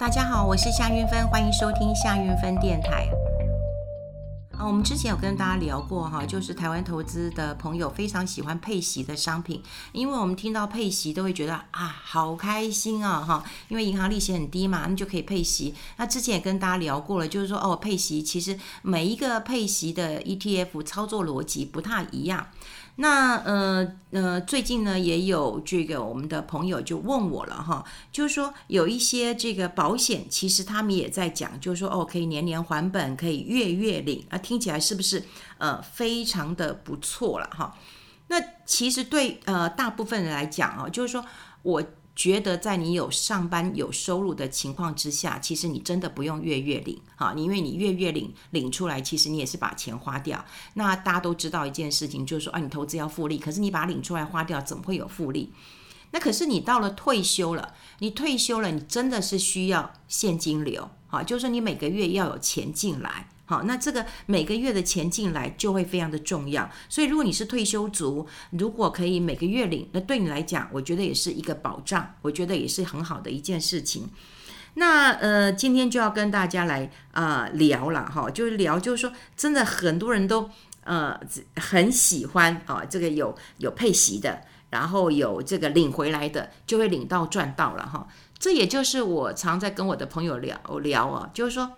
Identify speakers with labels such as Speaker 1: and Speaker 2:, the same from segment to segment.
Speaker 1: 大家好，我是夏云芬，欢迎收听夏云芬电台。啊，我们之前有跟大家聊过哈，就是台湾投资的朋友非常喜欢配息的商品，因为我们听到配息都会觉得啊，好开心啊哈，因为银行利息很低嘛，那就可以配息。那之前也跟大家聊过了，就是说哦，配息其实每一个配息的 ETF 操作逻辑不太一样。那呃呃，最近呢也有这个我们的朋友就问我了哈，就是说有一些这个保险，其实他们也在讲，就是说哦，可以年年还本，可以月月领啊，听起来是不是呃非常的不错了哈？那其实对呃大部分人来讲啊，就是说我。觉得在你有上班有收入的情况之下，其实你真的不用月月领哈，因为你月月领领出来，其实你也是把钱花掉。那大家都知道一件事情，就是说啊，你投资要复利，可是你把它领出来花掉，怎么会有复利？那可是你到了退休了，你退休了，你真的是需要现金流啊，就是你每个月要有钱进来。好，那这个每个月的钱进来就会非常的重要。所以，如果你是退休族，如果可以每个月领，那对你来讲，我觉得也是一个保障，我觉得也是很好的一件事情。那呃，今天就要跟大家来啊、聊了哈，就是聊，就是说，真的很多人都呃很喜欢啊、这个有有配息的，然后有这个领回来的，就会领到赚到了哈。这也就是我常在跟我的朋友聊聊啊，就是说。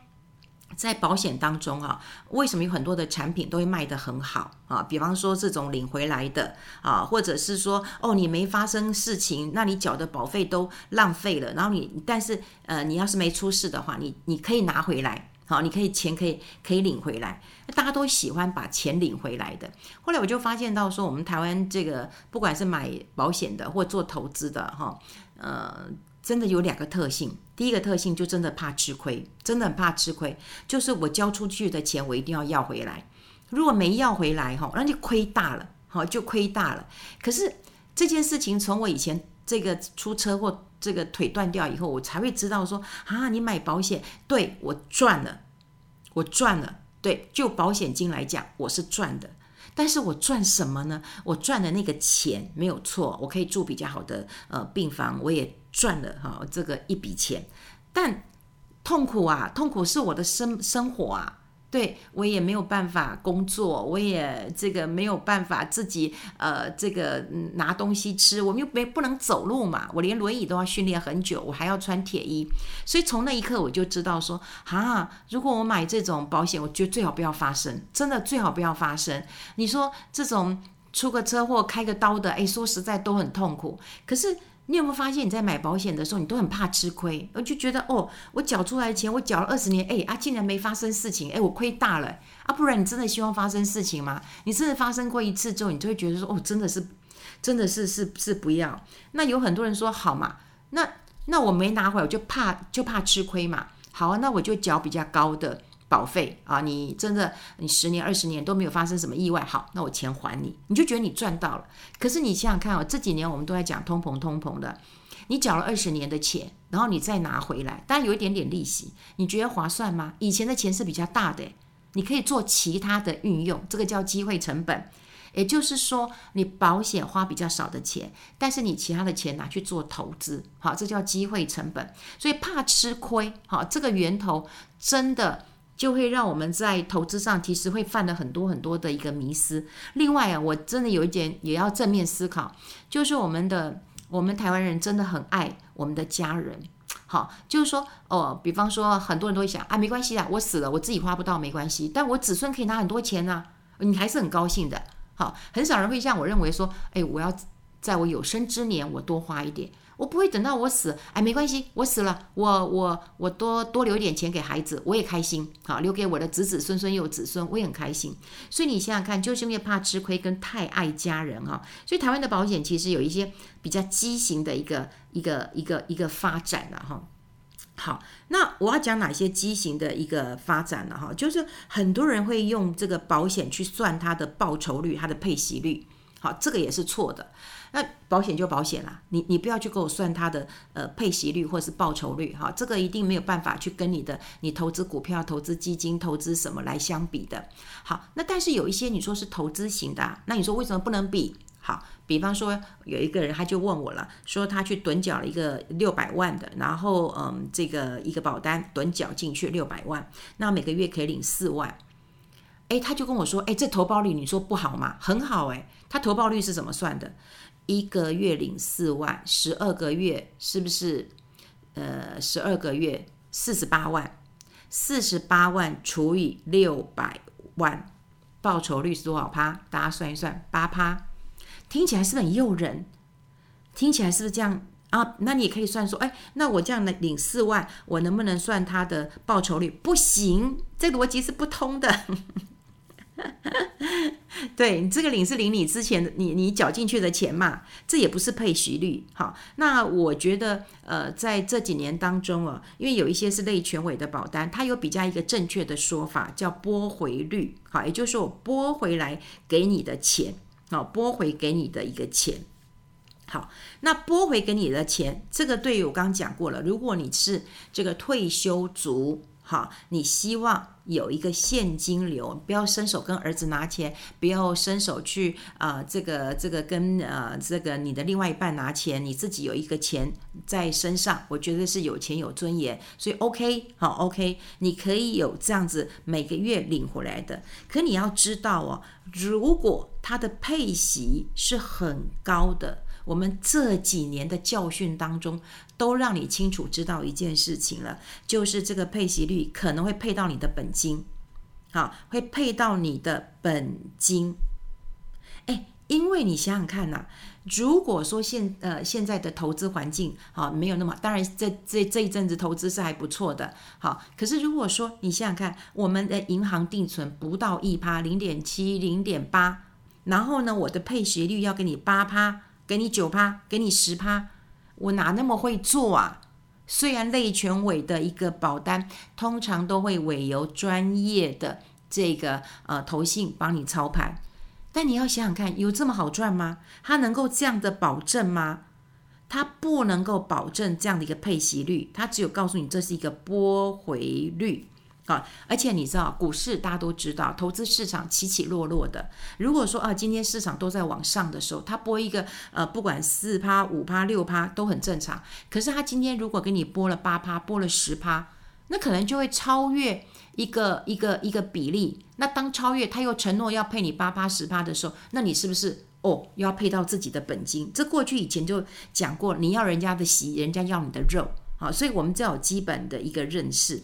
Speaker 1: 在保险当中啊，为什么有很多的产品都会卖得很好啊？比方说这种领回来的啊，或者是说哦，你没发生事情，那你缴的保费都浪费了。然后你，但是呃，你要是没出事的话，你你可以拿回来，好，你可以钱可以可以领回来。大家都喜欢把钱领回来的。后来我就发现到说，我们台湾这个不管是买保险的或做投资的哈，呃。真的有两个特性，第一个特性就真的怕吃亏，真的很怕吃亏，就是我交出去的钱我一定要要回来，如果没要回来哈，那就亏大了，哈，就亏大了。可是这件事情从我以前这个出车祸，这个腿断掉以后，我才会知道说啊，你买保险，对，我赚了，我赚了，对，就保险金来讲，我是赚的。但是我赚什么呢？我赚的那个钱没有错，我可以住比较好的呃病房，我也赚了哈这个一笔钱。但痛苦啊，痛苦是我的生生活啊。对，我也没有办法工作，我也这个没有办法自己呃这个拿东西吃，我们又没不能走路嘛，我连轮椅都要训练很久，我还要穿铁衣，所以从那一刻我就知道说啊，如果我买这种保险，我觉得最好不要发生，真的最好不要发生。你说这种出个车祸开个刀的，哎，说实在都很痛苦，可是。你有没有发现，你在买保险的时候，你都很怕吃亏，我就觉得哦，我缴出来的钱，我缴了二十年，哎啊，竟然没发生事情，哎，我亏大了啊！不然你真的希望发生事情吗？你真的发生过一次之后，你就会觉得说，哦，真的是，真的是是是不要。那有很多人说，好嘛，那那我没拿回来，我就怕就怕吃亏嘛。好啊，那我就缴比较高的。保费啊，你真的你十年二十年都没有发生什么意外，好，那我钱还你，你就觉得你赚到了。可是你想想看哦，这几年我们都在讲通膨通膨的，你缴了二十年的钱，然后你再拿回来，当然有一点点利息，你觉得划算吗？以前的钱是比较大的，你可以做其他的运用，这个叫机会成本。也就是说，你保险花比较少的钱，但是你其他的钱拿去做投资，好，这叫机会成本。所以怕吃亏，好，这个源头真的。就会让我们在投资上其实会犯了很多很多的一个迷思。另外啊，我真的有一点也要正面思考，就是我们的我们台湾人真的很爱我们的家人。好，就是说哦，比方说很多人都会想啊，没关系啊，我死了我自己花不到没关系，但我子孙可以拿很多钱啊，你还是很高兴的。好，很少人会像我认为说，哎，我要在我有生之年我多花一点。我不会等到我死，哎，没关系，我死了，我我我多多留点钱给孩子，我也开心，好，留给我的子子孙孙又有子孙，我也很开心。所以你想想看，就是因为怕吃亏跟太爱家人哈，所以台湾的保险其实有一些比较畸形的一个一个一个一个发展了哈。好，那我要讲哪些畸形的一个发展了哈？就是很多人会用这个保险去算它的报酬率、它的配息率，好，这个也是错的。那保险就保险啦，你你不要去给我算它的呃配息率或是报酬率哈，这个一定没有办法去跟你的你投资股票、投资基金、投资什么来相比的。好，那但是有一些你说是投资型的，那你说为什么不能比？好，比方说有一个人他就问我了，说他去趸缴了一个六百万的，然后嗯，这个一个保单趸缴进去六百万，那每个月可以领四万。哎，他就跟我说，哎，这投保率你说不好吗？很好哎，他投保率是怎么算的？一个月领四万，十二个月是不是？呃，十二个月四十八万，四十八万除以六百万，报酬率是多少趴？大家算一算，八趴。听起来是不是很诱人？听起来是不是这样啊？那你也可以算说，哎，那我这样的领四万，我能不能算他的报酬率？不行，这逻辑是不通的。对，你这个领是领你之前你你缴进去的钱嘛，这也不是配息率。好，那我觉得呃，在这几年当中啊，因为有一些是类全委的保单，它有比较一个正确的说法叫拨回率。好，也就是说我拨回来给你的钱，好，拨回给你的一个钱。好，那拨回给你的钱，这个对于我刚刚讲过了，如果你是这个退休族。好，你希望有一个现金流，不要伸手跟儿子拿钱，不要伸手去啊、这个这个跟呃这个你的另外一半拿钱，你自己有一个钱在身上，我觉得是有钱有尊严，所以 OK 好 OK，你可以有这样子每个月领回来的。可你要知道哦，如果它的配息是很高的。我们这几年的教训当中，都让你清楚知道一件事情了，就是这个配息率可能会配到你的本金，好，会配到你的本金。哎，因为你想想看呐，如果说现呃现在的投资环境好没有那么，当然这这这一阵子投资是还不错的，好，可是如果说你想想看，我们的银行定存不到一趴，零点七、零点八，然后呢，我的配息率要给你八趴。给你九趴，给你十趴，我哪那么会做啊？虽然类全委的一个保单，通常都会委由专业的这个呃投信帮你操盘，但你要想想看，有这么好赚吗？它能够这样的保证吗？它不能够保证这样的一个配息率，它只有告诉你这是一个拨回率。啊，而且你知道，股市大家都知道，投资市场起起落落的。如果说啊，今天市场都在往上的时候，它拨一个呃，不管四趴、五趴、六趴都很正常。可是它今天如果给你拨了八趴、拨了十趴，那可能就会超越一个一个一个比例。那当超越，他又承诺要配你八趴、十趴的时候，那你是不是哦，又要配到自己的本金？这过去以前就讲过，你要人家的席，人家要你的肉啊，所以我们只要有基本的一个认识。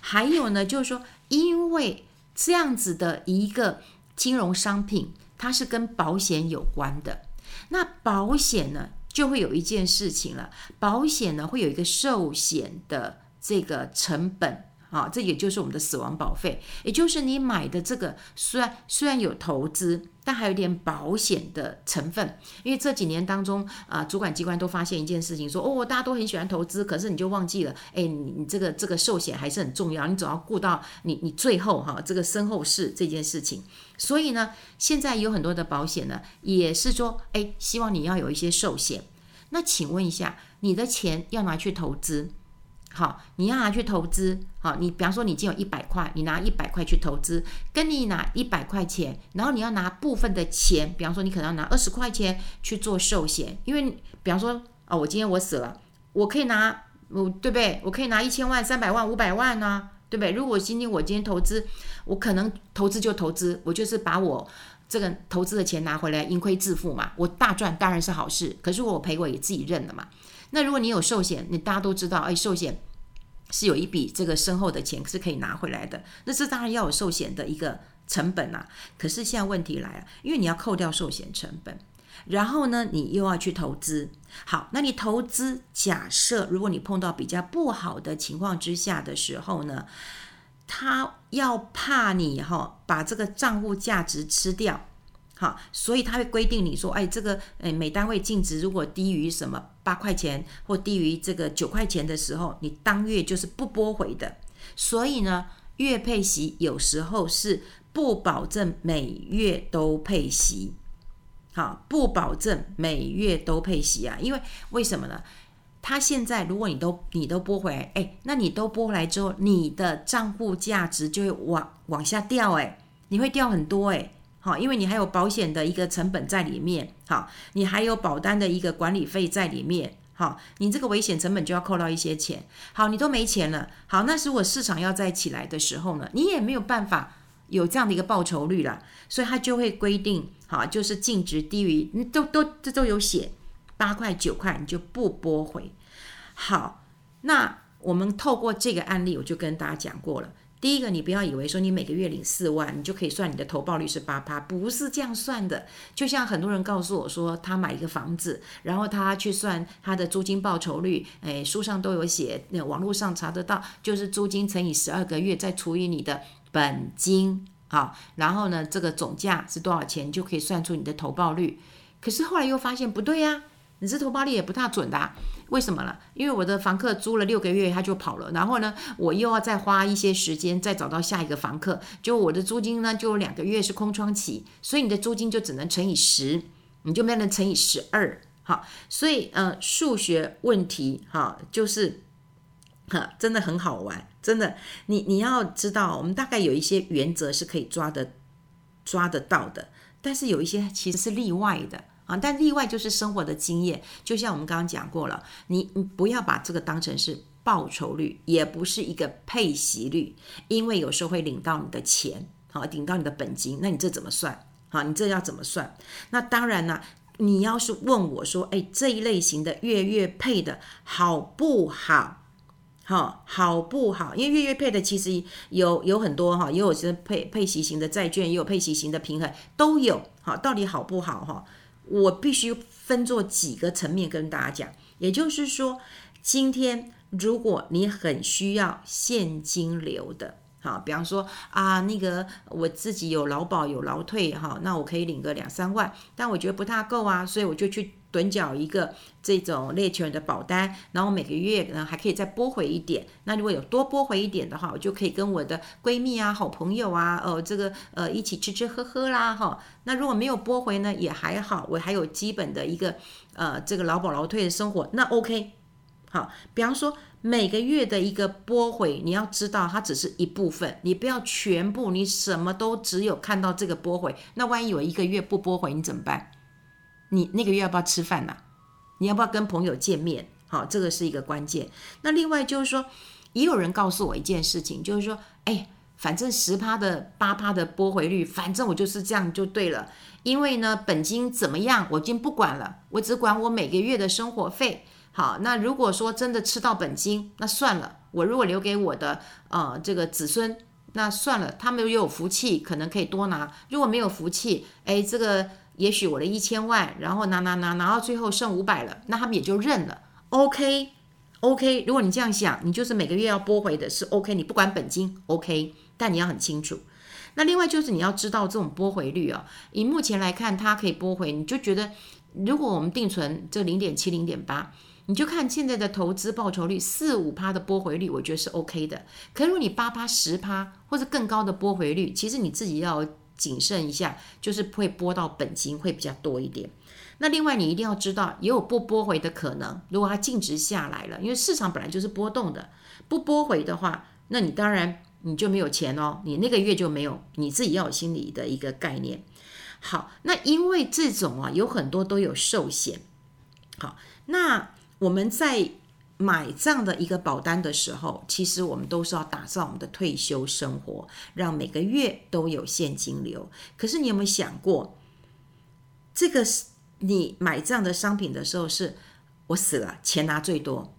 Speaker 1: 还有呢，就是说，因为这样子的一个金融商品，它是跟保险有关的。那保险呢，就会有一件事情了，保险呢会有一个寿险的这个成本。啊，这也就是我们的死亡保费，也就是你买的这个，虽然虽然有投资，但还有点保险的成分。因为这几年当中啊，主管机关都发现一件事情，说哦，大家都很喜欢投资，可是你就忘记了，哎，你你这个这个寿险还是很重要，你总要顾到你你最后哈这个身后事这件事情。所以呢，现在有很多的保险呢，也是说，哎，希望你要有一些寿险。那请问一下，你的钱要拿去投资？好，你要拿去投资。好，你比方说你已经有一百块，你拿一百块去投资，跟你拿一百块钱，然后你要拿部分的钱，比方说你可能要拿二十块钱去做寿险，因为比方说啊、哦，我今天我死了，我可以拿，我对不对？我可以拿一千万、三百万、五百万呢、对不对？如果今天我今天投资，我可能投资就投资，我就是把我这个投资的钱拿回来，盈亏自负嘛。我大赚当然是好事，可是我赔我也自己认了嘛。那如果你有寿险，你大家都知道，哎，寿险。是有一笔这个身后的钱是可以拿回来的，那这当然要有寿险的一个成本啊。可是现在问题来了，因为你要扣掉寿险成本，然后呢，你又要去投资。好，那你投资，假设如果你碰到比较不好的情况之下的时候呢，他要怕你哈把这个账户价值吃掉。好，所以他会规定你说，哎，这个，哎，每单位净值如果低于什么八块钱或低于这个九块钱的时候，你当月就是不拨回的。所以呢，月配息有时候是不保证每月都配息。好，不保证每月都配息啊，因为为什么呢？他现在如果你都你都拨回来，哎，那你都拨回来之后，你的账户价值就会往往下掉，哎，你会掉很多，哎。好，因为你还有保险的一个成本在里面，好，你还有保单的一个管理费在里面，好，你这个危险成本就要扣到一些钱，好，你都没钱了，好，那如果市场要再起来的时候呢，你也没有办法有这样的一个报酬率了，所以它就会规定，好，就是净值低于，你都都这都有写，八块九块你就不拨回，好，那我们透过这个案例，我就跟大家讲过了。第一个，你不要以为说你每个月领四万，你就可以算你的投报率是八趴，不是这样算的。就像很多人告诉我说，他买一个房子，然后他去算他的租金报酬率，哎，书上都有写，那网络上查得到，就是租金乘以十二个月，再除以你的本金，好，然后呢，这个总价是多少钱，就可以算出你的投报率。可是后来又发现不对呀。你这投报率也不大准的，为什么呢？因为我的房客租了六个月他就跑了，然后呢，我又要再花一些时间再找到下一个房客，就我的租金呢就两个月是空窗期，所以你的租金就只能乘以十，你就没能乘以十二，好，所以呃数学问题哈就是哈真的很好玩，真的，你你要知道，我们大概有一些原则是可以抓的抓得到的，但是有一些其实是例外的。啊，但例外就是生活的经验，就像我们刚刚讲过了，你你不要把这个当成是报酬率，也不是一个配息率，因为有时候会领到你的钱，好，领到你的本金，那你这怎么算？好，你这要怎么算？那当然呢，你要是问我说，哎，这一类型的月月配的好不好？好，好不好？因为月月配的其实有有很多哈，也有些配配息型的债券，也有配息型的平衡，都有。好，到底好不好？哈？我必须分做几个层面跟大家讲，也就是说，今天如果你很需要现金流的，好，比方说啊，那个我自己有劳保有劳退哈，那我可以领个两三万，但我觉得不大够啊，所以我就去。趸缴一个这种类全的保单，然后每个月呢还可以再拨回一点。那如果有多拨回一点的话，我就可以跟我的闺蜜啊、好朋友啊，呃，这个呃一起吃吃喝喝啦，哈。那如果没有拨回呢，也还好，我还有基本的一个呃这个劳保劳退的生活，那 OK。好，比方说每个月的一个拨回，你要知道它只是一部分，你不要全部，你什么都只有看到这个拨回，那万一有一个月不拨回，你怎么办？你那个月要不要吃饭呐、你要不要跟朋友见面？好，这个是一个关键。那另外就是说，也有人告诉我一件事情，就是说，哎，反正十趴的八趴的拨回率，反正我就是这样就对了。因为呢，本金怎么样，我已经不管了，我只管我每个月的生活费。好，那如果说真的吃到本金，那算了。我如果留给我的呃这个子孙，那算了，他们又有福气，可能可以多拿。如果没有福气，哎，这个。也许我的一千万，然后拿拿拿拿到最后剩五百了，那他们也就认了。OK，OK，、如果你这样想，你就是每个月要拨回的是 OK，你不管本金 OK，但你要很清楚。那另外就是你要知道这种拨回率啊，以目前来看，它可以拨回，你就觉得如果我们定存这零点七、零点八，你就看现在的投资报酬率四五趴的拨回率，我觉得是 OK 的。可如果你八趴、十趴或者更高的拨回率，其实你自己要。谨慎一下，就是会拨到本金会比较多一点。那另外你一定要知道，也有不拨回的可能。如果它净值下来了，因为市场本来就是波动的，不拨回的话，那你当然你就没有钱哦，你那个月就没有，你自己要有心理的一个概念。好，那因为这种啊有很多都有寿险。好，那我们在。买这样的一个保单的时候，其实我们都是要打造我们的退休生活，让每个月都有现金流。可是你有没有想过，这个是你买这样的商品的时候，是我死了钱拿最多，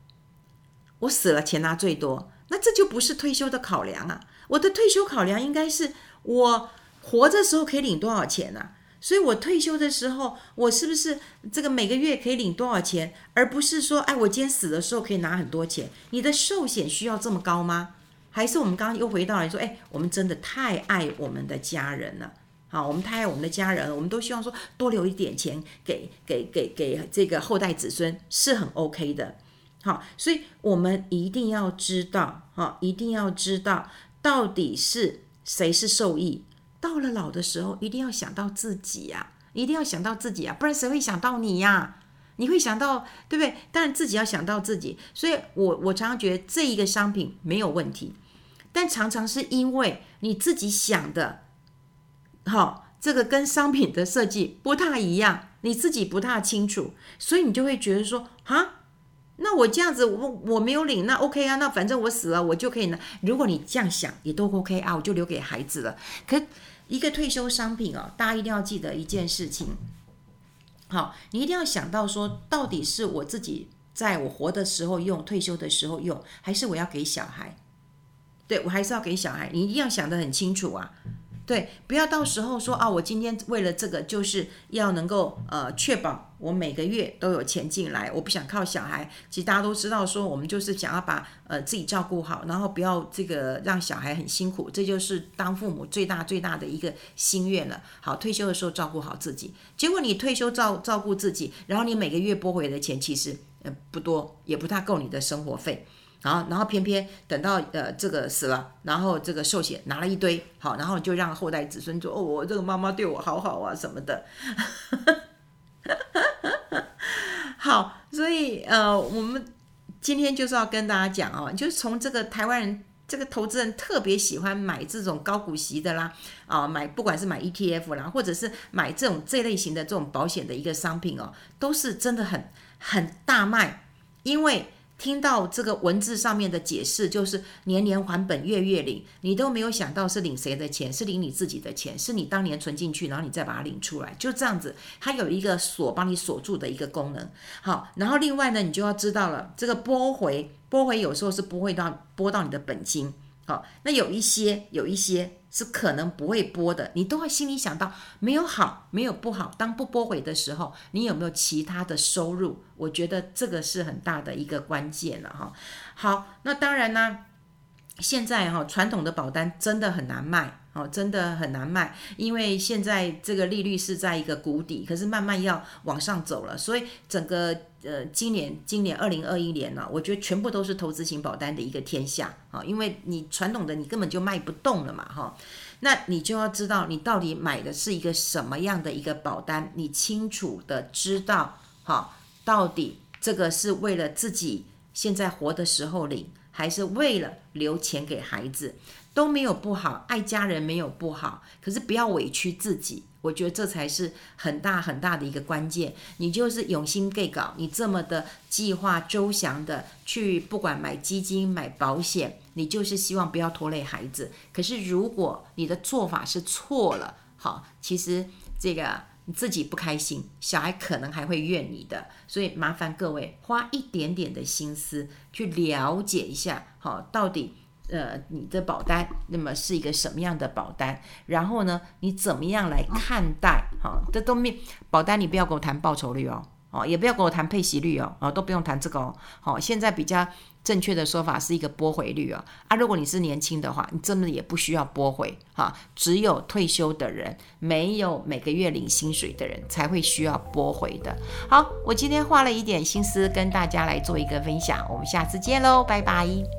Speaker 1: 我死了钱拿最多，那这就不是退休的考量啊！我的退休考量应该是我活着时候可以领多少钱啊？所以，我退休的时候，我是不是这个每个月可以领多少钱，而不是说，哎，我今天死的时候可以拿很多钱？你的寿险需要这么高吗？还是我们刚刚又回到来说，哎，我们真的太爱我们的家人了，好，我们太爱我们的家人了，我们都希望说多留一点钱给给给给这个后代子孙是很 OK 的，好，所以我们一定要知道，哈，一定要知道到底是谁是受益。到了老的时候，一定要想到自己呀、啊，一定要想到自己啊，不然谁会想到你呀、你会想到，对不对？当然自己要想到自己。所以我我常常觉得这一个商品没有问题，但常常是因为你自己想的，好，这个跟商品的设计不太一样，你自己不太清楚，所以你就会觉得说啊。那我这样子，我我没有领，那 OK 啊，那反正我死了，我就可以拿。如果你这样想，也都 OK 啊，我就留给孩子了。可一个退休商品哦，大家一定要记得一件事情，好，你一定要想到说，到底是我自己在我活的时候用，退休的时候用，还是我要给小孩？对，我还是要给小孩，你一定要想得很清楚啊。对，不要到时候说啊，我今天为了这个，就是要能够呃确保我每个月都有钱进来，我不想靠小孩。其实大家都知道，说我们就是想要把呃自己照顾好，然后不要这个让小孩很辛苦，这就是当父母最大最大的一个心愿了。好，退休的时候照顾好自己，结果你退休照照顾自己，然后你每个月拨回的钱其实呃不多，也不太够你的生活费。然后，然后偏偏等到呃这个死了，然后这个寿险拿了一堆，好，然后就让后代子孙说哦，我这个妈妈对我好好啊什么的。好，所以呃，我们今天就是要跟大家讲哦，就是从这个台湾人这个投资人特别喜欢买这种高股息的啦，啊，买不管是买 ETF 啦，或者是买这种这类型的这种保险的一个商品哦，都是真的很很大卖，因为。听到这个文字上面的解释，就是年年还本，月月领，你都没有想到是领谁的钱，是领你自己的钱，是你当年存进去，然后你再把它领出来，就这样子，它有一个锁帮你锁住的一个功能。好，然后另外呢，你就要知道了，这个拨回，拨回有时候是不会到拨到你的本金。好，那有一些，有一些。是可能不会播的，你都会心里想到没有好，没有不好。当不播回的时候，你有没有其他的收入？我觉得这个是很大的一个关键了哈。好，那当然呢，现在哈传统的保单真的很难卖。哦，真的很难卖，因为现在这个利率是在一个谷底，可是慢慢要往上走了，所以整个呃今年今年二零二一年呢，我觉得全部都是投资型保单的一个天下啊，因为你传统的你根本就卖不动了嘛哈，那你就要知道你到底买的是一个什么样的一个保单，你清楚的知道哈，到底这个是为了自己现在活的时候领，还是为了留钱给孩子？都没有不好，爱家人没有不好，可是不要委屈自己，我觉得这才是很大很大的一个关键。你就是用心计较，你这么的计划周详的去，不管买基金买保险，你就是希望不要拖累孩子。可是如果你的做法是错了，好，其实这个你自己不开心，小孩可能还会怨你的。所以麻烦各位花一点点的心思去了解一下，好，到底。呃，你的保单那么是一个什么样的保单？然后呢，你怎么样来看待？好、这都没保单，你不要跟我谈报酬率哦，哦，也不要跟我谈配息率哦，哦，都不用谈这个哦。好、哦，现在比较正确的说法是一个拨回率哦。啊，如果你是年轻的话，你真的也不需要拨回哈、只有退休的人，没有每个月领薪水的人，才会需要拨回的。好，我今天花了一点心思跟大家来做一个分享，我们下次见喽，拜拜。